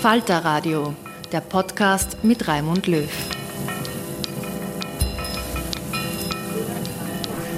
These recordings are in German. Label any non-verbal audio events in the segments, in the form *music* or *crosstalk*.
Falter Radio, der Podcast mit Raimund Löw.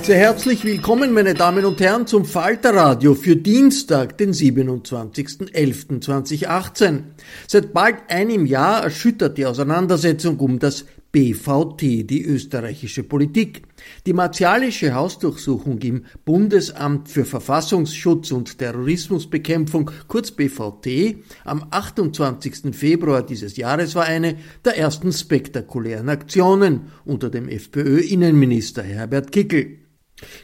Sehr herzlich willkommen, meine Damen und Herren, zum Falter Radio für Dienstag, den 27.11.2018. Seit bald einem Jahr erschüttert die Auseinandersetzung um das BVT, die österreichische Politik. Die martialische Hausdurchsuchung im Bundesamt für Verfassungsschutz und Terrorismusbekämpfung, kurz BVT, am 28. Februar dieses Jahres war eine der ersten spektakulären Aktionen unter dem FPÖ-Innenminister Herbert Kickel.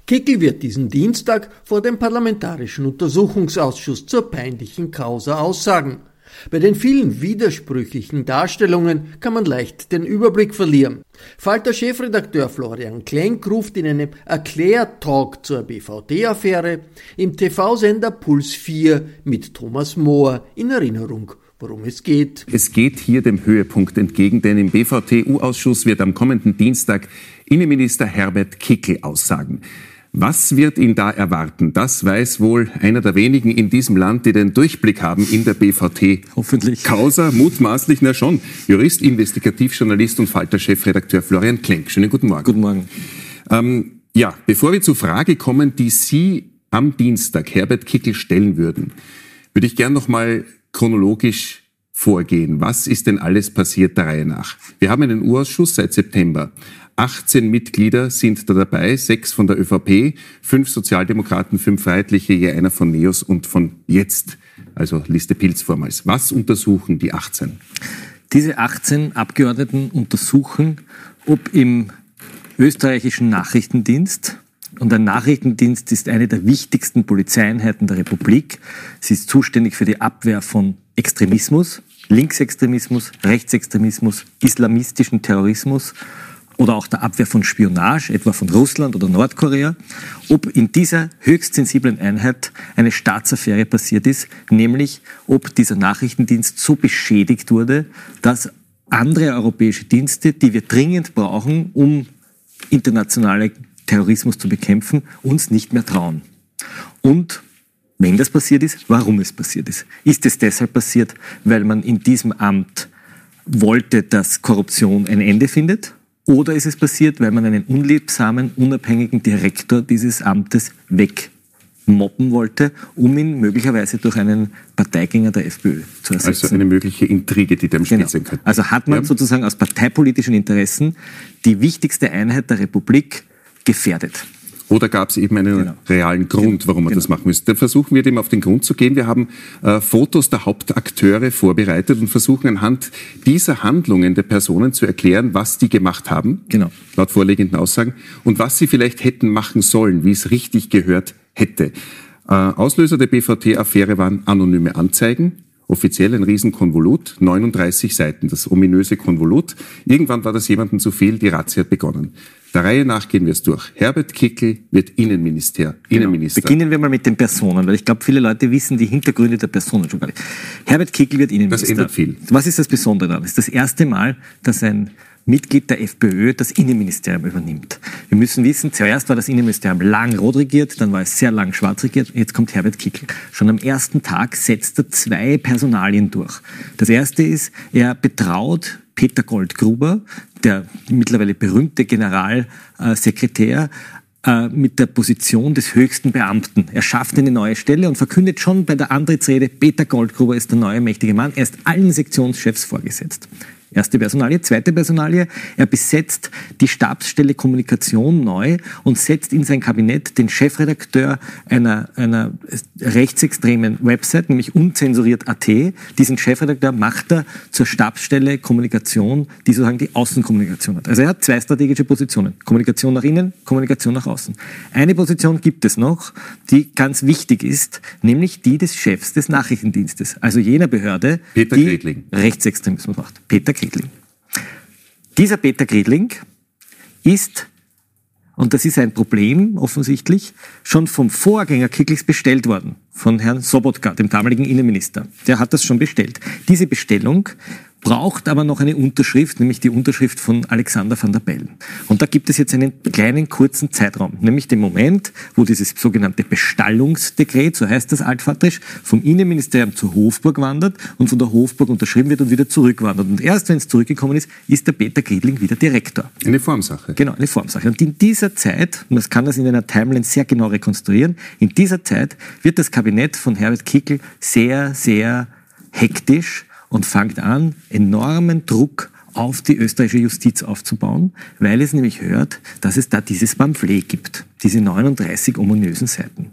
Kickel wird diesen Dienstag vor dem Parlamentarischen Untersuchungsausschuss zur peinlichen Causa aussagen. Bei den vielen widersprüchlichen Darstellungen kann man leicht den Überblick verlieren. Falter-Chefredakteur Florian Klenk ruft in einem Erklärtalk zur BVD-Affäre im TV-Sender Puls 4 mit Thomas Mohr in Erinnerung worum es geht. Es geht hier dem Höhepunkt entgegen, denn im BVT-U-Ausschuss wird am kommenden Dienstag Innenminister Herbert Kickel aussagen. Was wird ihn da erwarten? Das weiß wohl einer der wenigen in diesem Land, die den Durchblick haben in der BVT. Hoffentlich. Causa, mutmaßlich, na schon. Jurist, Investigativjournalist und Falter-Chefredakteur Florian Klenk. Schönen guten Morgen. Guten Morgen. Ähm, ja, bevor wir zur Frage kommen, die Sie am Dienstag Herbert Kickel stellen würden, würde ich gern noch mal chronologisch vorgehen. Was ist denn alles passiert der Reihe nach? Wir haben einen U-Ausschuss seit September. 18 Mitglieder sind da dabei, sechs von der ÖVP, fünf Sozialdemokraten, fünf Freiheitliche, je einer von NEOS und von Jetzt, also Liste Pilz vormals. Was untersuchen die 18? Diese 18 Abgeordneten untersuchen, ob im österreichischen Nachrichtendienst, und ein Nachrichtendienst ist eine der wichtigsten Polizeieinheiten der Republik, sie ist zuständig für die Abwehr von Extremismus, Linksextremismus, Rechtsextremismus, islamistischen Terrorismus oder auch der Abwehr von Spionage, etwa von Russland oder Nordkorea, ob in dieser höchst sensiblen Einheit eine Staatsaffäre passiert ist, nämlich ob dieser Nachrichtendienst so beschädigt wurde, dass andere europäische Dienste, die wir dringend brauchen, um internationale Terrorismus zu bekämpfen, uns nicht mehr trauen. Und wenn das passiert ist, warum es passiert ist. Ist es deshalb passiert, weil man in diesem Amt wollte, dass Korruption ein Ende findet? Oder ist es passiert, weil man einen unliebsamen, unabhängigen Direktor dieses Amtes wegmoppen wollte, um ihn möglicherweise durch einen Parteigänger der FPÖ zu ersetzen? Also eine mögliche Intrige, die da im Spiel Genau. sein könnte. Also hat man Ja. sozusagen aus parteipolitischen Interessen die wichtigste Einheit der Republik gefährdet. Oder gab es eben einen Genau. realen Grund, warum man Genau. das machen müsste? Da versuchen wir dem auf den Grund zu gehen. Wir haben äh, Fotos der Hauptakteure vorbereitet und versuchen anhand dieser Handlungen der Personen zu erklären, was die gemacht haben, Genau. laut vorliegenden Aussagen, und was sie vielleicht hätten machen sollen, wie es richtig gehört hätte. Äh, Auslöser der BVT-Affäre waren anonyme Anzeigen offiziell ein Riesenkonvolut, 39 Seiten, das ominöse Konvolut. Irgendwann war das jemandem zu viel, die Razzia hat begonnen. Der Reihe nach gehen wir es durch. Herbert Kickel wird Innenminister. Genau. Innenminister. Beginnen wir mal mit den Personen, weil ich glaube, viele Leute wissen die Hintergründe der Personen schon gar nicht. Herbert Kickel wird Innenminister. Das ändert viel. Was ist das Besondere daran? Es ist das erste Mal, dass ein Mitglied der FPÖ das Innenministerium übernimmt. Wir müssen wissen, zuerst war das Innenministerium lang rot regiert, dann war es sehr lang schwarz regiert, jetzt kommt Herbert Kickl. Schon am ersten Tag setzt er zwei Personalien durch. Das erste ist, er betraut Peter Goldgruber, der mittlerweile berühmte Generalsekretär, äh, mit der Position des höchsten Beamten. Er schafft eine neue Stelle und verkündet schon bei der Antrittsrede, Peter Goldgruber ist der neue mächtige Mann. Er ist allen Sektionschefs vorgesetzt. Erste Personalie. Zweite Personalie. Er besetzt die Stabsstelle Kommunikation neu und setzt in sein Kabinett den Chefredakteur einer, einer rechtsextremen Website, nämlich unzensuriert.at. Diesen Chefredakteur macht er zur Stabsstelle Kommunikation, die sozusagen die Außenkommunikation hat. Also er hat zwei strategische Positionen. Kommunikation nach innen, Kommunikation nach außen. Eine Position gibt es noch, die ganz wichtig ist, nämlich die des Chefs des Nachrichtendienstes. Also jener Behörde, Peter die Gredling. Rechtsextremismus macht. Peter Gredling. Dieser Peter Gredling ist, und das ist ein Problem offensichtlich, schon vom Vorgänger Kickels bestellt worden, von Herrn Sobotka, dem damaligen Innenminister. Der hat das schon bestellt. Diese Bestellung braucht aber noch eine Unterschrift, nämlich die Unterschrift von Alexander van der Bellen. Und da gibt es jetzt einen kleinen kurzen Zeitraum, nämlich den Moment, wo dieses sogenannte Bestallungsdekret, so heißt das altvaterisch, vom Innenministerium zur Hofburg wandert und von der Hofburg unterschrieben wird und wieder zurückwandert. Und erst wenn es zurückgekommen ist, ist der Peter Griedling wieder Direktor. Eine Formsache. Genau, eine Formsache. Und in dieser Zeit, man kann das in einer Timeline sehr genau rekonstruieren, in dieser Zeit wird das Kabinett von Herbert Kickl sehr, sehr hektisch und fängt an, enormen Druck auf die österreichische Justiz aufzubauen, weil es nämlich hört, dass es da dieses Pamphlet gibt, diese 39 ominösen Seiten.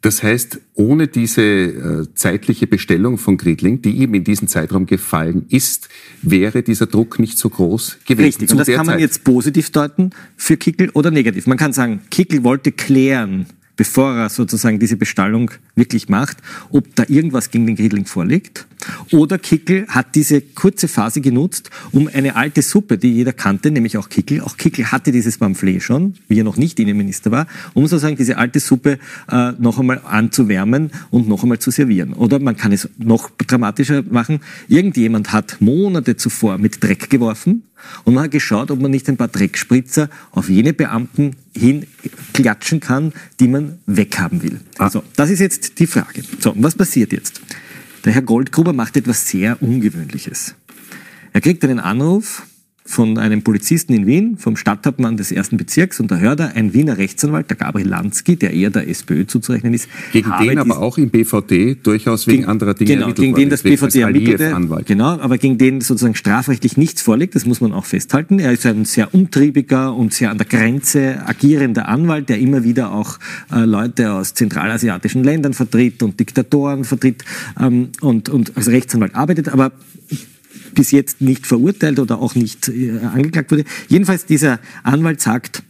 Das heißt, ohne diese äh, zeitliche Bestellung von Gridling, die ihm in diesen Zeitraum gefallen ist, wäre dieser Druck nicht so groß gewesen. Richtig, und das kann man Zeit. jetzt positiv deuten für Kickel oder negativ. Man kann sagen, Kickel wollte klären, bevor er sozusagen diese Bestallung wirklich macht, ob da irgendwas gegen den Gridling vorliegt. Oder Kickel hat diese kurze Phase genutzt, um eine alte Suppe, die jeder kannte, nämlich auch Kickel, auch Kickel hatte dieses Pamphlet schon, wie er noch nicht Innenminister war, um sozusagen diese alte Suppe äh, noch einmal anzuwärmen und noch einmal zu servieren. Oder man kann es noch dramatischer machen. Irgendjemand hat Monate zuvor mit Dreck geworfen und man hat geschaut, ob man nicht ein paar Dreckspritzer auf jene Beamten hin klatschen kann, die man weghaben will. Also, das ist jetzt die Frage. So, und was passiert jetzt? Der Herr Goldgruber macht etwas sehr Ungewöhnliches. Er kriegt einen Anruf von einem Polizisten in Wien, vom Stadthauptmann des ersten Bezirks, und da hört er, ein Wiener Rechtsanwalt, der Gabriel Lansky, der eher der SPÖ zuzurechnen ist, Gegen den aber auch im BVD durchaus wegen anderer Dinge genau, gegen den das BVD ermittelte, genau, aber gegen den sozusagen strafrechtlich nichts vorliegt, das muss man auch festhalten. Er ist ein sehr umtriebiger und sehr an der Grenze agierender Anwalt, der immer wieder auch äh, Leute aus zentralasiatischen Ländern vertritt und Diktatoren vertritt ähm, und, und als Rechtsanwalt arbeitet, aber bis jetzt nicht verurteilt oder auch nicht äh, angeklagt wurde. Jedenfalls dieser Anwalt sagt,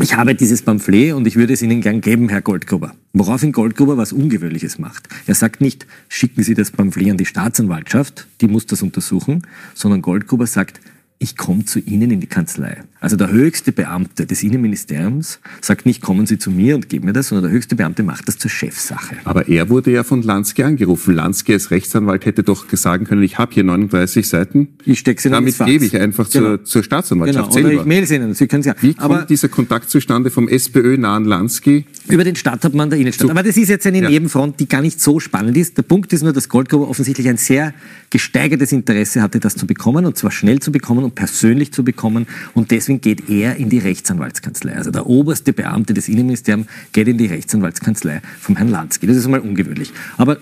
ich habe dieses Pamphlet und ich würde es Ihnen gern geben, Herr Goldgruber. Woraufhin Goldgruber was Ungewöhnliches macht. Er sagt nicht, schicken Sie das Pamphlet an die Staatsanwaltschaft, die muss das untersuchen, sondern Goldgruber sagt, ich komme zu Ihnen in die Kanzlei. Also der höchste Beamte des Innenministeriums sagt nicht, kommen Sie zu mir und geben mir das, sondern der höchste Beamte macht das zur Chefsache. Aber er wurde ja von Lansky angerufen. Lansky als Rechtsanwalt hätte doch sagen können, ich habe hier 39 Seiten. Ich stecke sie Damit gebe ich einfach Genau. zur, zur Staatsanwaltschaft Genau, oder selber. ich mail sie Ihnen, Sie können ja. Wie kommt Aber dieser Kontakt zustande vom SPÖ-nahen Lansky? Über den Stadthauptmann der Innenstadt. Aber das ist jetzt eine Ja. Nebenfront, die gar nicht so spannend ist. Der Punkt ist nur, dass Goldgruber offensichtlich ein sehr gesteigertes Interesse hatte, das zu bekommen, und zwar schnell zu bekommen und persönlich zu bekommen. Und deswegen geht er in die Rechtsanwaltskanzlei. Also der oberste Beamte des Innenministeriums geht in die Rechtsanwaltskanzlei vom Herrn Lansky. Das ist einmal ungewöhnlich. Aber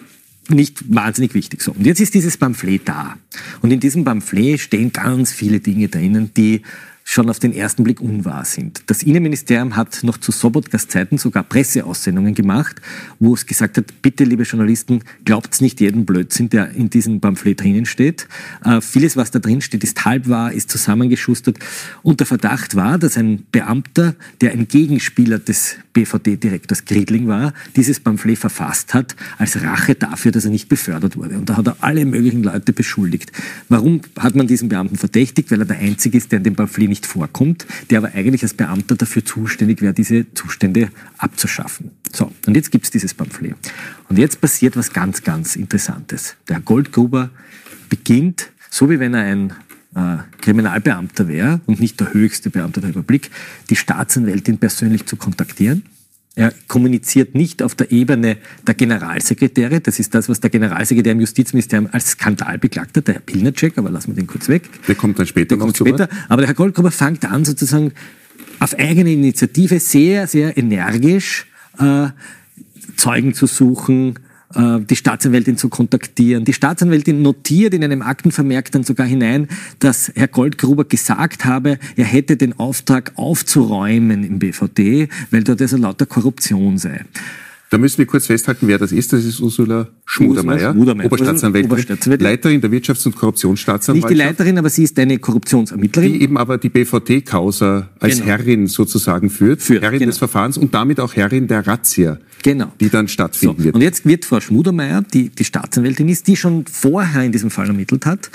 nicht wahnsinnig wichtig. So. Und jetzt ist dieses Pamphlet da. Und in diesem Pamphlet stehen ganz viele Dinge drinnen, die schon auf den ersten Blick unwahr sind. Das Innenministerium hat noch zu Sobotkas Zeiten sogar Presseaussendungen gemacht, wo es gesagt hat, bitte liebe Journalisten, glaubt nicht jeden Blödsinn, der in diesem Pamphlet drinnen steht. Äh, vieles, was da drin steht, ist halb wahr, ist zusammengeschustert. Und der Verdacht war, dass ein Beamter, der ein Gegenspieler des BVD-Direktors Griedling war, dieses Pamphlet verfasst hat, als Rache dafür, dass er nicht befördert wurde. Und da hat er alle möglichen Leute beschuldigt. Warum hat man diesen Beamten verdächtigt? Weil er der Einzige ist, der in dem Pamphlet nicht vorkommt, der aber eigentlich als Beamter dafür zuständig wäre, diese Zustände abzuschaffen. So, und jetzt gibt es dieses Pamphlet. Und jetzt passiert was ganz, ganz Interessantes. Der Goldgruber beginnt, so wie wenn er ein äh, Kriminalbeamter wäre und nicht der höchste Beamter der Republik, die Staatsanwältin persönlich zu kontaktieren. Er kommuniziert nicht auf der Ebene der Generalsekretäre. Das ist das, was der Generalsekretär im Justizministerium als Skandal beklagt hat, der Herr Pilnacek, aber lassen wir den kurz weg. Der kommt dann später der kommt später. Aber der Herr Goldgruber fängt an, sozusagen auf eigene Initiative sehr, sehr energisch äh, Zeugen zu suchen, die Staatsanwältin zu kontaktieren. Die Staatsanwältin notiert in einem Aktenvermerk dann sogar hinein, dass Herr Goldgruber gesagt habe, er hätte den Auftrag aufzuräumen im BVD, weil dort also lauter Korruption sei. Da müssen wir kurz festhalten, wer das ist. Das ist Ursula Schmudermeier, Schmudermeier. Oberstaatsanwältin, Oberstaatsanwältin. Leiterin der Wirtschafts- und Korruptionsstaatsanwaltschaft. Nicht die Leiterin, aber sie ist eine Korruptionsermittlerin. Die eben aber die BVT-Causa als Genau. Herrin sozusagen führt, Führt, Herrin genau. des Verfahrens und damit auch Herrin der Razzia, Genau. die dann So, stattfinden wird. und jetzt wird Frau Schmudermeier, die die Staatsanwältin ist, die schon vorher in diesem Fall ermittelt hat,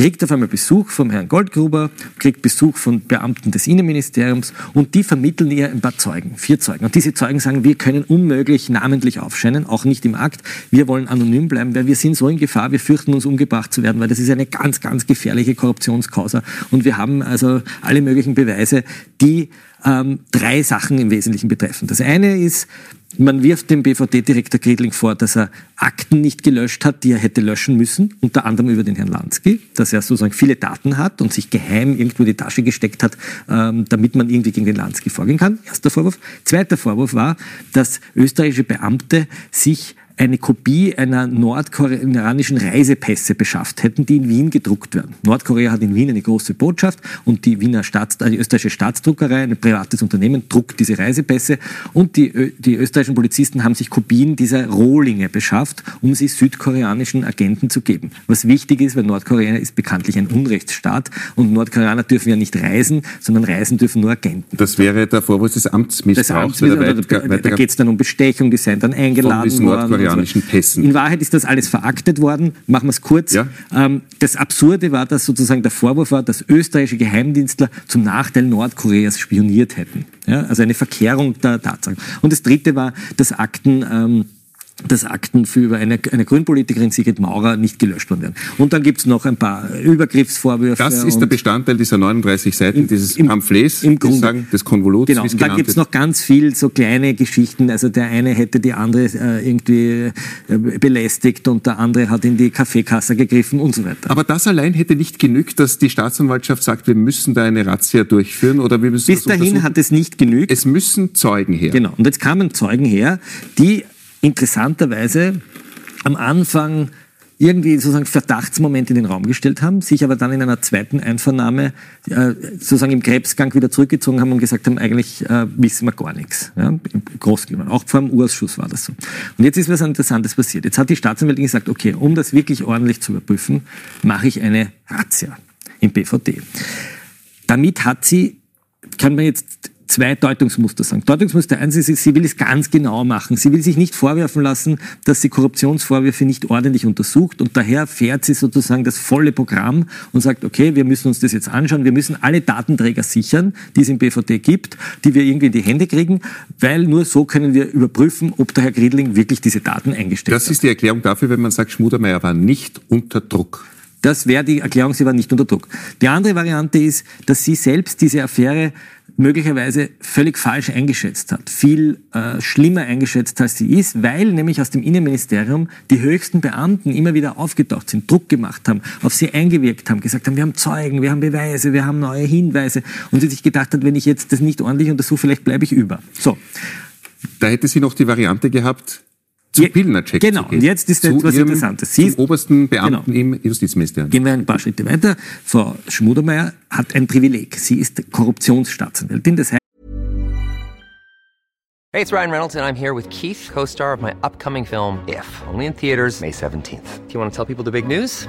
kriegt auf einmal Besuch vom Herrn Goldgruber, kriegt Besuch von Beamten des Innenministeriums und die vermitteln ihr ein paar Zeugen, vier Zeugen. Und diese Zeugen sagen, wir können unmöglich namentlich aufscheinen, auch nicht im Akt. Wir wollen anonym bleiben, weil wir sind so in Gefahr, wir fürchten uns umgebracht zu werden, weil das ist eine ganz, ganz gefährliche Korruptionskausa. Und wir haben also alle möglichen Beweise, die ähm, drei Sachen im Wesentlichen betreffen. Das eine ist, man wirft dem BVD-Direktor Griedling vor, dass er Akten nicht gelöscht hat, die er hätte löschen müssen, unter anderem über den Herrn Lansky, dass er sozusagen viele Daten hat und sich geheim irgendwo in die Tasche gesteckt hat, ähm, damit man irgendwie gegen den Lansky vorgehen kann. Erster Vorwurf. Zweiter Vorwurf war, dass österreichische Beamte sich eine Kopie einer nordkoreanischen Reisepässe beschafft hätten, die in Wien gedruckt werden. Nordkorea hat in Wien eine große Botschaft und die Wiener Staats, äh, die österreichische Staatsdruckerei, ein privates Unternehmen, druckt diese Reisepässe und die, die österreichischen Polizisten haben sich Kopien dieser Rohlinge beschafft, um sie südkoreanischen Agenten zu geben. Was wichtig ist, weil Nordkorea ist bekanntlich ein Unrechtsstaat und Nordkoreaner dürfen ja nicht reisen, sondern reisen dürfen nur Agenten. Das wäre der Vorwurf des Das Amtsmissbrauchs. Amts, weil da, geht es dann um Bestechung, die seien dann eingeladen worden. So. Pässen. In Wahrheit ist das alles veraktet worden. Machen wir es kurz. Ja. Ähm, das Absurde war, dass sozusagen der Vorwurf war, dass österreichische Geheimdienstler zum Nachteil Nordkoreas spioniert hätten. Ja, also eine Verkehrung der Tatsachen. Und das Dritte war, dass Akten... Ähm, dass Akten für über eine, eine Grünpolitikerin Sigrid Maurer nicht gelöscht worden wären. Und dann gibt es noch ein paar Übergriffsvorwürfe. Das ist der Bestandteil dieser 39 Seiten dieses im- Pamphlets, im Grunde. sagen, des Konvoluts, Genau, und genannt gibt es noch ganz viel so kleine Geschichten. Also der eine hätte die andere äh, irgendwie äh, belästigt und der andere hat in die Kaffeekasse gegriffen und so weiter. Aber das allein hätte nicht genügt, dass die Staatsanwaltschaft sagt, wir müssen da eine Razzia durchführen oder wir müssen Bis dahin hat es nicht genügt. Es müssen Zeugen her. Genau. Und jetzt kamen Zeugen her, die interessanterweise am Anfang irgendwie sozusagen Verdachtsmomente in den Raum gestellt haben, sich aber dann in einer zweiten Einvernahme äh, sozusagen im Krebsgang wieder zurückgezogen haben und gesagt haben, eigentlich äh, wissen wir gar nichts. Ja, Großgenommen. Auch vor dem Urausschuss war das so. Und jetzt ist was Interessantes passiert. Jetzt hat die Staatsanwältin gesagt, okay, um das wirklich ordentlich zu überprüfen, mache ich eine Razzia im BVD. Damit hat sie, kann man jetzt zwei Deutungsmuster sagen. Deutungsmuster eins ist, sie will es ganz genau machen. Sie will sich nicht vorwerfen lassen, dass sie Korruptionsvorwürfe nicht ordentlich untersucht und daher fährt sie sozusagen das volle Programm und sagt, okay, wir müssen uns das jetzt anschauen, wir müssen alle Datenträger sichern, die es im BVD gibt, die wir irgendwie in die Hände kriegen, weil nur so können wir überprüfen, ob der Herr Griedling wirklich diese Daten eingestellt Das hat. ist die Erklärung dafür, wenn man sagt, Schmudermeier war nicht unter Druck. Das wäre die Erklärung, sie war nicht unter Druck. Die andere Variante ist, dass sie selbst diese Affäre möglicherweise völlig falsch eingeschätzt hat, viel äh, schlimmer eingeschätzt, als sie ist, weil nämlich aus dem Innenministerium die höchsten Beamten immer wieder aufgetaucht sind, Druck gemacht haben, auf sie eingewirkt haben, gesagt haben, wir haben Zeugen, wir haben Beweise, wir haben neue Hinweise und sie sich gedacht hat, wenn ich jetzt das nicht ordentlich untersuche, vielleicht bleibe ich über. So, Da hätte sie noch die Variante gehabt, zu Pilnacek Genau, zu gehen. und jetzt ist zu etwas ihrem, Interessantes. Sie Zum ist- obersten Beamten Genau. im Justizministerium. Gehen wir ein paar Schritte weiter. Frau Schmudermeier hat ein Privileg. Sie ist Korruptionsstaatsanwältin. Das heißt, Hey, it's Ryan Reynolds, and I'm here with Keith, co star of my upcoming film, If, only in theaters, May 17th. Do you want to tell people the big news?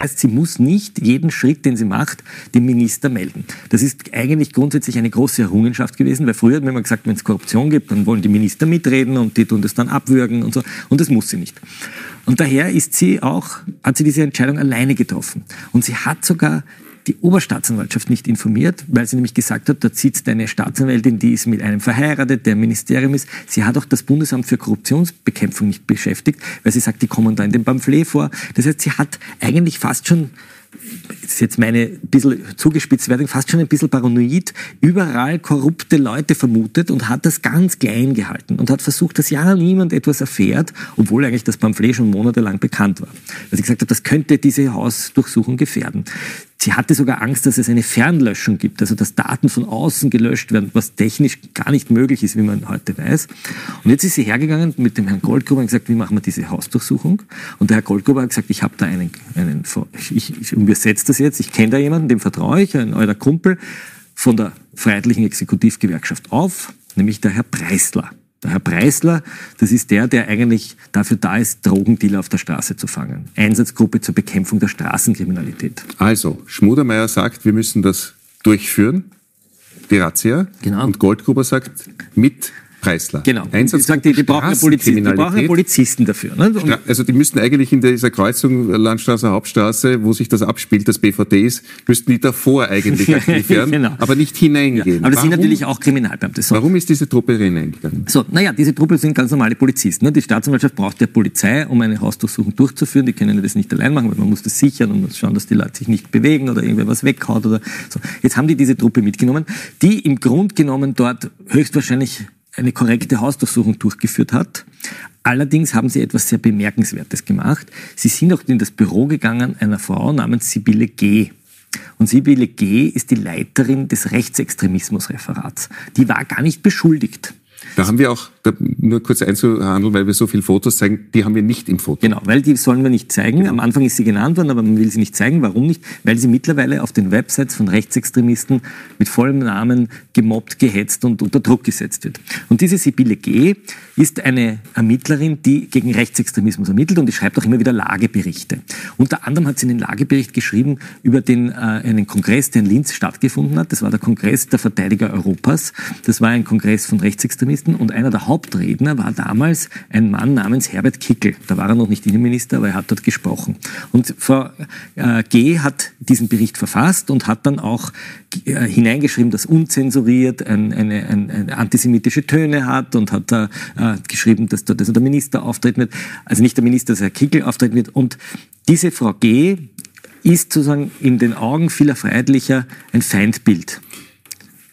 Heißt, sie muss nicht jeden Schritt, den sie macht, dem Minister melden. Das ist eigentlich grundsätzlich eine große Errungenschaft gewesen, weil früher hat man immer gesagt, wenn es Korruption gibt, dann wollen die Minister mitreden und die tun das dann abwürgen und so. Und das muss sie nicht. Und daher ist sie auch, hat sie diese Entscheidung alleine getroffen. Und sie hat sogar die Oberstaatsanwaltschaft nicht informiert, weil sie nämlich gesagt hat, dort sitzt eine Staatsanwältin, die ist mit einem verheiratet, der im Ministerium ist. Sie hat auch das Bundesamt für Korruptionsbekämpfung nicht beschäftigt, weil sie sagt, die kommen da in dem Pamphlet vor. Das heißt, sie hat eigentlich fast schon das ist jetzt meine bisschen zugespitzt Wertung, fast schon ein bisschen paranoid, überall korrupte Leute vermutet und hat das ganz klein gehalten und hat versucht, dass ja niemand etwas erfährt, obwohl eigentlich das Pamphlet schon monatelang bekannt war. Weil sie gesagt hat, das könnte diese Hausdurchsuchung gefährden. Sie hatte sogar Angst, dass es eine Fernlöschung gibt, also dass Daten von außen gelöscht werden, was technisch gar nicht möglich ist, wie man heute weiß. Und jetzt ist sie hergegangen mit dem Herrn Goldgruber und gesagt, wie machen wir diese Hausdurchsuchung? Und der Herr Goldgruber hat gesagt, ich habe da einen, einen ich, ich übersetze das jetzt, ich kenne da jemanden, dem vertraue ich, ein euer Kumpel von der Freiheitlichen Exekutivgewerkschaft auf, nämlich der Herr Preisler. Der Herr Preisler, das ist der, der eigentlich dafür da ist, Drogendealer auf der Straße zu fangen. Einsatzgruppe zur Bekämpfung der Straßenkriminalität. Also, Schmudermeier sagt, wir müssen das durchführen, die Razzia. Genau. Und Goldgruber sagt, mit Preisler. Genau. Einsatz sag, die, die, brauchen ja Polizisten, die brauchen ja. Polizisten dafür. Ne? Ja, also die müssten eigentlich in dieser Kreuzung Landstraße, Hauptstraße, wo sich das abspielt, das BVD ist, müssten die davor eigentlich *laughs* aktiv werden, Genau. aber nicht ja, hineingehen. aber das sind Warum- natürlich auch Kriminalbeamte. So. Warum ist diese Truppe hineingegangen? So, naja, diese Truppe sind ganz normale Polizisten. Ne? Die Staatsanwaltschaft braucht ja Polizei, um eine Hausdurchsuchung durchzuführen. Die können das nicht allein machen, weil man muss das sichern und muss schauen, dass die Leute sich nicht bewegen oder irgendwer was weghaut oder so. Jetzt haben die diese Truppe mitgenommen, die im Grund genommen dort höchstwahrscheinlich eine korrekte Hausdurchsuchung durchgeführt hat. Allerdings haben sie etwas sehr Bemerkenswertes gemacht. Sie sind auch in das Büro gegangen einer Frau namens Sibylle G. Und Sibylle G. ist die Leiterin des Rechtsextremismusreferats. Die war gar nicht beschuldigt. Da haben wir auch, nur kurz einzuhandeln, weil wir so viele Fotos zeigen, die haben wir nicht im Foto. Genau, weil die sollen wir nicht zeigen. Am Anfang ist sie genannt worden, aber man will sie nicht zeigen. Warum nicht? Weil sie mittlerweile auf den Websites von Rechtsextremisten mit vollem Namen gemobbt, gehetzt und unter Druck gesetzt wird. Und diese Sibylle G. ist eine Ermittlerin, die gegen Rechtsextremismus ermittelt und die schreibt auch immer wieder Lageberichte. Unter anderem hat sie einen Lagebericht geschrieben über den, äh, einen Kongress, der in Linz stattgefunden hat. Das war der Kongress der Verteidiger Europas. Das war ein Kongress von Rechtsextremisten und einer der Hauptredner war damals ein Mann namens Herbert Kickel. Da war er noch nicht Innenminister, aber er hat dort gesprochen. Und Frau äh, G. hat diesen Bericht verfasst und hat dann auch äh, hineingeschrieben, dass unzensuriert ein, eine, ein, eine antisemitische Töne hat und hat da äh, geschrieben, dass dort also der Minister auftreten wird, also nicht der Minister, dass Herr Kickel auftreten wird. Und diese Frau G. ist sozusagen in den Augen vieler Freiheitlicher ein Feindbild.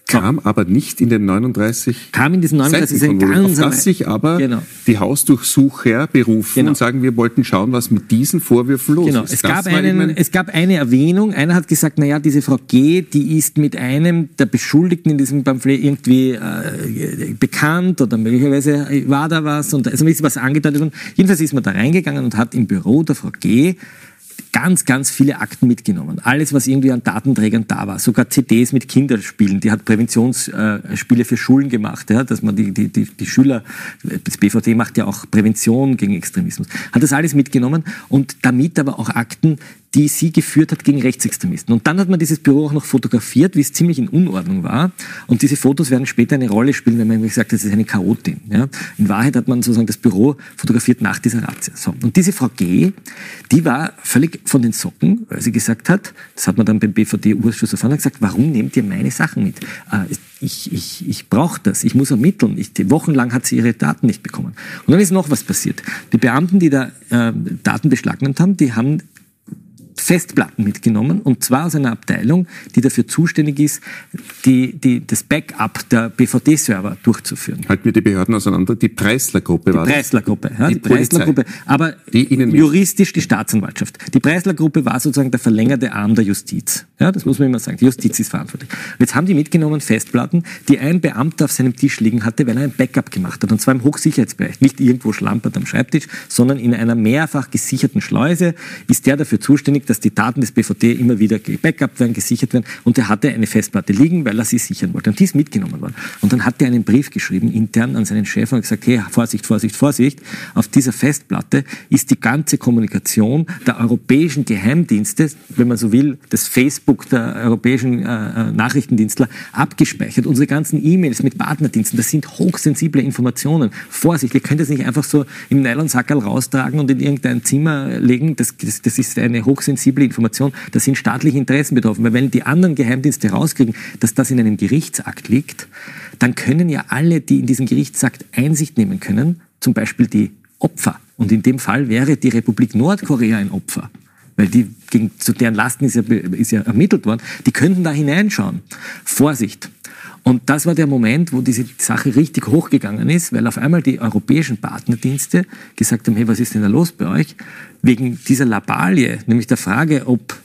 Kam aber nicht in den 39 Kam in diesen 39 ist ein Seitenkonvolut, ganz auf das sich aber Genau. die Hausdurchsucher berufen Genau. und sagen, wir wollten schauen, was mit diesen Vorwürfen los Genau, ist. es gab, einen, es gab eine Erwähnung. Einer hat gesagt, naja, diese Frau G., die ist mit einem der Beschuldigten in diesem Pamphlet irgendwie äh, bekannt oder möglicherweise war da was und also ist was angedeutet worden. Jedenfalls ist man da reingegangen und hat im Büro der Frau G. ganz, ganz viele Akten mitgenommen. Alles, was irgendwie an Datenträgern da war. Sogar CDs mit Kinderspielen. Die hat Präventionsspiele für Schulen gemacht, ja, dass man die, die, die, die Schüler, das BVD macht ja auch Prävention gegen Extremismus. Hat das alles mitgenommen und damit aber auch Akten, die sie geführt hat gegen Rechtsextremisten. Und dann hat man dieses Büro auch noch fotografiert, wie es ziemlich in Unordnung war. Und diese Fotos werden später eine Rolle spielen, wenn man gesagt hat, das ist eine Chaotin. Ja. In Wahrheit hat man sozusagen das Büro fotografiert nach dieser Razzia. So. Und diese Frau G., die war völlig von den Socken, weil sie gesagt hat, das hat man dann beim BVD-Ausschuss erfahren, hat gesagt, warum nehmt ihr meine Sachen mit? Äh, Ich, ich, ich brauche das, ich muss ermitteln. Ich, wochenlang hat sie ihre Daten nicht bekommen. Und dann ist noch was passiert. Die Beamten, die da äh, Daten beschlagnahmt haben, die haben Festplatten mitgenommen und zwar aus einer Abteilung, die dafür zuständig ist, die, die, das Backup der BVD-Server durchzuführen. Halten wir die Behörden auseinander. Die Preisler-Gruppe war Die Preisler-Gruppe, ja, Die die, Preisler-Gruppe. Aber Die juristisch die Staatsanwaltschaft. Die Preisler-Gruppe war sozusagen der verlängerte Arm der Justiz. Ja, das muss man immer sagen. Die Justiz ist verantwortlich. Und jetzt haben die mitgenommen Festplatten, die ein Beamter auf seinem Tisch liegen hatte, weil er ein Backup gemacht hat. Und zwar im Hochsicherheitsbereich. Nicht irgendwo schlampert am Schreibtisch, sondern in einer mehrfach gesicherten Schleuse ist der dafür zuständig, dass die Daten des BVD immer wieder gebackupt werden, gesichert werden. Und er hatte eine Festplatte liegen, weil er sie sichern wollte. Und die ist mitgenommen worden. Und dann hat er einen Brief geschrieben, intern an seinen Chef und gesagt, hey, Vorsicht, Vorsicht, Vorsicht. Auf dieser Festplatte ist die ganze Kommunikation der europäischen Geheimdienste, wenn man so will, das Facebook der europäischen äh, äh, Nachrichtendienstler abgespeichert. Unsere ganzen E-Mails mit Partnerdiensten, das sind hochsensible Informationen. Vorsicht, ihr könnt es nicht einfach so im Nylonsackerl raustragen und in irgendein Zimmer legen. Das, das, das ist eine hochsensible Information. Da sind staatliche Interessen betroffen. Weil wenn die anderen Geheimdienste rauskriegen, dass das in einem Gerichtsakt liegt, dann können ja alle, die in diesen Gerichtsakt Einsicht nehmen können, zum Beispiel die Opfer. Und in dem Fall wäre die Republik Nordkorea ein Opfer. Weil die, gegen, zu deren Lasten ist ja, ist ja ermittelt worden, die könnten da hineinschauen. Vorsicht. Und das war der Moment, wo diese Sache richtig hochgegangen ist, weil auf einmal die europäischen Partnerdienste gesagt haben, hey, was ist denn da los bei euch? Wegen dieser Labalie, nämlich der Frage, ob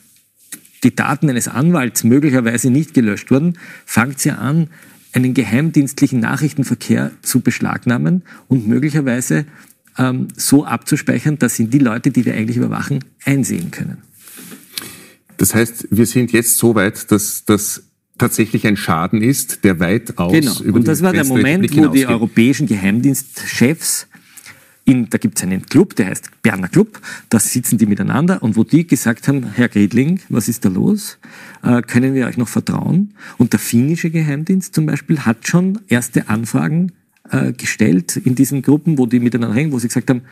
die Daten eines Anwalts möglicherweise nicht gelöscht wurden, fangt sie an, einen geheimdienstlichen Nachrichtenverkehr zu beschlagnahmen und möglicherweise ähm, so abzuspeichern, dass sie die Leute, die wir eigentlich überwachen, einsehen können. Das heißt, wir sind jetzt so weit, dass das tatsächlich ein Schaden ist, der weitaus Genau. über Und das war der Moment, wo die europäischen Geheimdienstchefs in, da gibt es einen Club, der heißt Berner Club, da sitzen die miteinander und wo die gesagt haben, Herr Gredling, was ist da los? Äh, können wir euch noch vertrauen? Und der finnische Geheimdienst zum Beispiel hat schon erste Anfragen gestellt in diesen Gruppen, wo die miteinander hängen, wo sie gesagt haben,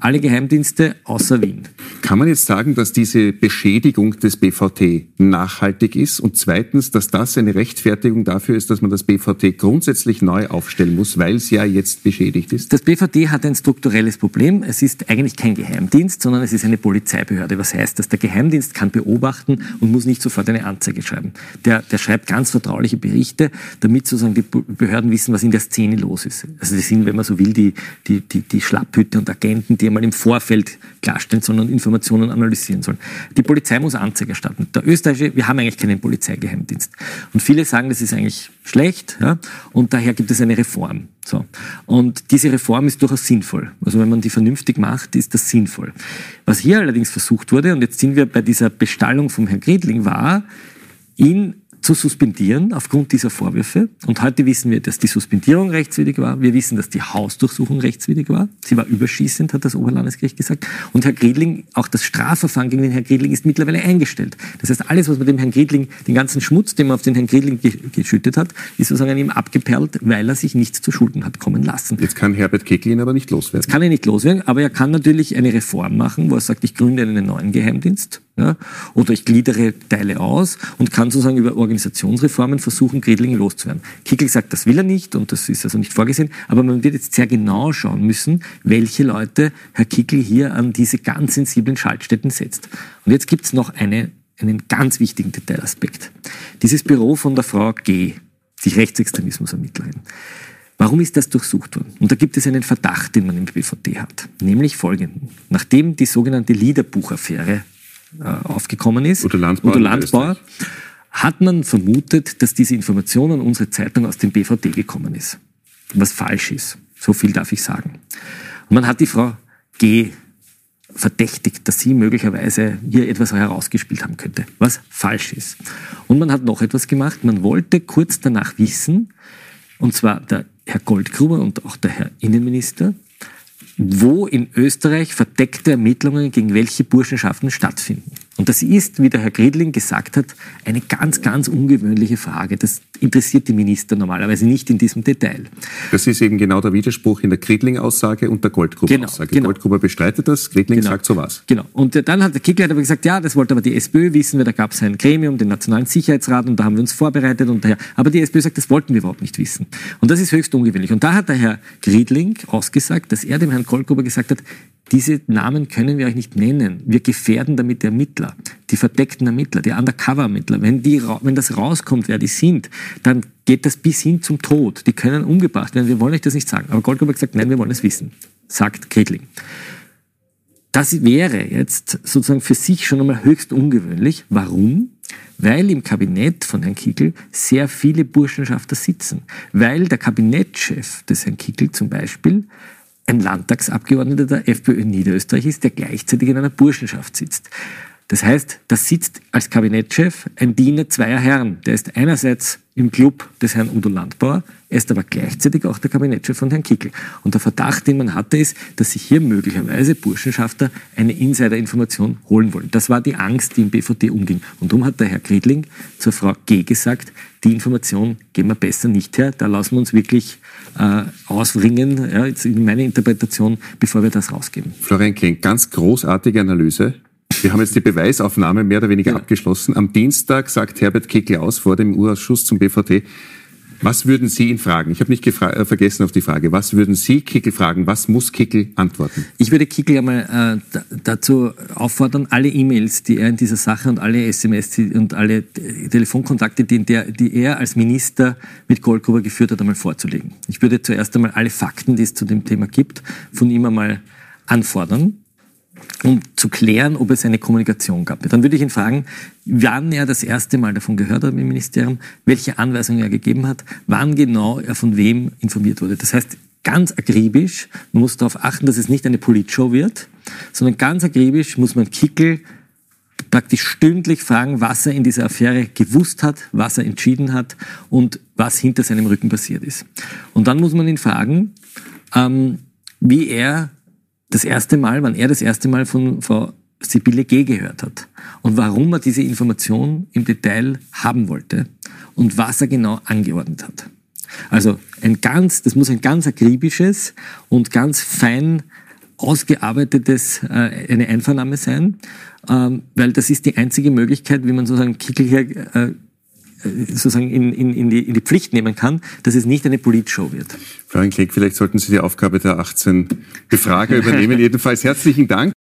alle Geheimdienste außer Wien. Kann man jetzt sagen, dass diese Beschädigung des BVT nachhaltig ist und zweitens, dass das eine Rechtfertigung dafür ist, dass man das BVT grundsätzlich neu aufstellen muss, weil es ja jetzt beschädigt ist? Das BVD hat ein strukturelles Problem. Es ist eigentlich kein Geheimdienst, sondern es ist eine Polizeibehörde. Was heißt das? Der Geheimdienst kann beobachten und muss nicht sofort eine Anzeige schreiben. Der, der schreibt ganz vertrauliche Berichte, damit sozusagen die Behörden wissen, was in der Szene los ist. Also das sind, wenn man so will, die, die, die, die Schlapphüte und Agenten, die einmal im Vorfeld klarstellen sollen und Informationen analysieren sollen. Die Polizei muss Anzeige erstatten. Der österreichische, wir haben eigentlich keinen Polizeigeheimdienst. Und viele sagen, das ist eigentlich schlecht, ja, und daher gibt es eine Reform. So. Und diese Reform ist durchaus sinnvoll. Also wenn man die vernünftig macht, ist das sinnvoll. Was hier allerdings versucht wurde, und jetzt sind wir bei dieser Bestallung vom Herrn Gredling, war, ihn zu suspendieren aufgrund dieser Vorwürfe. Und heute wissen wir, dass die Suspendierung rechtswidrig war. Wir wissen, dass die Hausdurchsuchung rechtswidrig war. Sie war überschießend, hat das Oberlandesgericht gesagt. Und Herr Griedling, auch das Strafverfahren gegen den Herrn Griedling ist mittlerweile eingestellt. Das heißt, alles, was man dem Herrn Griedling, den ganzen Schmutz, den man auf den Herrn Griedling ge geschüttet hat, ist sozusagen an ihm abgeperlt, weil er sich nichts zu Schulden hat kommen lassen. Jetzt kann Herbert Kickl ihn aber nicht loswerden. Kann er nicht loswerden, aber er kann natürlich eine Reform machen, wo er sagt, ich gründe einen neuen Geheimdienst. Ja, oder ich gliedere Teile aus und kann sozusagen über Organisationsreformen versuchen, Gredling loszuwerden. Kickel sagt, das will er nicht und das ist also nicht vorgesehen, aber man wird jetzt sehr genau schauen müssen, welche Leute Herr Kickel hier an diese ganz sensiblen Schaltstätten setzt. Und jetzt gibt es noch eine, einen ganz wichtigen Detailaspekt. Dieses Büro von der Frau G., die Rechtsextremismusermittlerin. Warum ist das durchsucht worden? Und da gibt es einen Verdacht, den man im BVD hat. Nämlich folgenden. Nachdem die sogenannte Liederbuchaffäre äh, aufgekommen ist, Udo Landbauer Udo in Landbauer, hat man vermutet, dass diese Information an unsere Zeitung aus dem BVD gekommen ist. Was falsch ist. So viel darf ich sagen. Und man hat die Frau G verdächtigt, dass sie möglicherweise hier etwas herausgespielt haben könnte, was falsch ist. Und man hat noch etwas gemacht. Man wollte kurz danach wissen, und zwar der Herr Goldgruber und auch der Herr Innenminister, wo in Österreich verdeckte Ermittlungen gegen welche Burschenschaften stattfinden. Und das ist, wie der Herr Gredling gesagt hat, eine ganz, ganz ungewöhnliche Frage. Das interessiert die Minister normalerweise nicht in diesem Detail. Das ist eben genau der Widerspruch in der Kredling-Aussage und der Goldgruber-Aussage. Genau, genau. Goldgruber bestreitet das, Kredling sagt so was. Genau. Und äh, dann hat der Kickler aber gesagt, ja, das wollte aber die SPÖ wissen, weil da gab es ein Gremium, den Nationalen Sicherheitsrat, und da haben wir uns vorbereitet. Und daher, aber die SPÖ sagt, das wollten wir überhaupt nicht wissen. Und das ist höchst ungewöhnlich. Und da hat der Herr Griedling ausgesagt, dass er dem Herrn Goldgruber gesagt hat, diese Namen können wir euch nicht nennen. Wir gefährden damit die Ermittler, die verdeckten Ermittler, die Undercover-Ermittler. Wenn, wenn das rauskommt, wer die sind, dann geht das bis hin zum Tod. Die können umgebracht werden. Wir wollen euch das nicht sagen. Aber Goldgruber hat gesagt, nein, wir wollen es wissen, sagt Kretling. Das wäre jetzt sozusagen für sich schon einmal höchst ungewöhnlich. Warum? Weil im Kabinett von Herrn Kickel sehr viele Burschenschafter sitzen. Weil der Kabinettschef des Herrn Kickel zum Beispiel ein Landtagsabgeordneter der FPÖ Niederösterreich ist, der gleichzeitig in einer Burschenschaft sitzt. Das heißt, da sitzt als Kabinettschef ein Diener zweier Herren. Der ist einerseits im Club des Herrn Udo Landbauer, er ist aber gleichzeitig auch der Kabinettschef von Herrn Kickel. Und der Verdacht, den man hatte, ist, dass sich hier möglicherweise Burschenschafter eine Insiderinformation holen wollen. Das war die Angst, die im BVD umging. Und darum hat der Herr Kriedling zur Frau G. gesagt, die Information geben wir besser nicht her, da lassen wir uns wirklich äh, ausringen, ja, jetzt in meine Interpretation, bevor wir das rausgeben. Florian Klenk, ganz großartige Analyse. Wir haben jetzt die Beweisaufnahme mehr oder weniger ja. abgeschlossen. Am Dienstag sagt Herbert Kickl aus vor dem Urausschuss zum BVT, was würden Sie ihn fragen? Ich habe nicht äh, vergessen auf die Frage. Was würden Sie Kickel fragen? Was muss Kickel antworten? Ich würde Kickel einmal äh, dazu auffordern, alle E-Mails, die er in dieser Sache und alle SMS und alle Telefonkontakte, die, der, die er als Minister mit Goldgruber geführt hat, einmal vorzulegen. Ich würde zuerst einmal alle Fakten, die es zu dem Thema gibt, von ihm einmal anfordern um zu klären, ob es eine Kommunikation gab. Dann würde ich ihn fragen, wann er das erste Mal davon gehört hat im Ministerium, welche Anweisungen er gegeben hat, wann genau er von wem informiert wurde. Das heißt, ganz akribisch, man muss darauf achten, dass es nicht eine Politshow wird, sondern ganz akribisch muss man Kickel praktisch stündlich fragen, was er in dieser Affäre gewusst hat, was er entschieden hat und was hinter seinem Rücken passiert ist. Und dann muss man ihn fragen, ähm, wie er das erste Mal, wann er das erste Mal von Frau Sibylle G. gehört hat und warum er diese Information im Detail haben wollte und was er genau angeordnet hat. Also ein ganz, das muss ein ganz akribisches und ganz fein ausgearbeitetes, äh, eine Einvernahme sein, ähm, weil das ist die einzige Möglichkeit, wie man sozusagen Kickel hier äh, sozusagen in, in, in, die, in die Pflicht nehmen kann, dass es nicht eine Politshow wird. Florian Klenk, vielleicht sollten Sie die Aufgabe der 18 Befrager übernehmen. *laughs* Jedenfalls herzlichen Dank.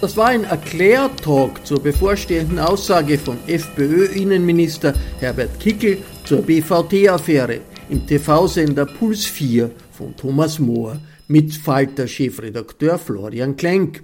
Das war ein Erklärtalk zur bevorstehenden Aussage von FPÖ-Innenminister Herbert Kickel zur BVT-Affäre im TV-Sender Puls 4 von Thomas Mohr mit Falter-Chefredakteur Florian Klenk.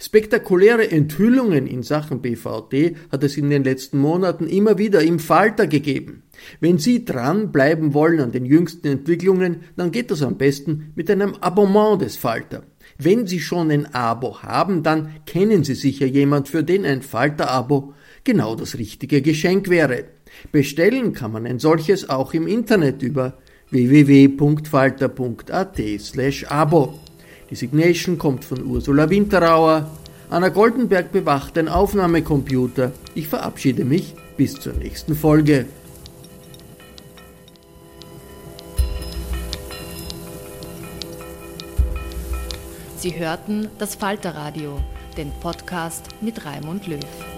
Spektakuläre Enthüllungen in Sachen BVD hat es in den letzten Monaten immer wieder im Falter gegeben. Wenn Sie dranbleiben wollen an den jüngsten Entwicklungen, dann geht das am besten mit einem Abonnement des Falter. Wenn Sie schon ein Abo haben, dann kennen Sie sicher jemand, für den ein Falter-Abo genau das richtige Geschenk wäre. Bestellen kann man ein solches auch im Internet über www.falter.at slash Abo. Die Signation kommt von Ursula Winterauer. Anna Goldenberg bewacht den Aufnahmecomputer. Ich verabschiede mich bis zur nächsten Folge. Sie hörten das Falterradio, den Podcast mit Raimund Löw.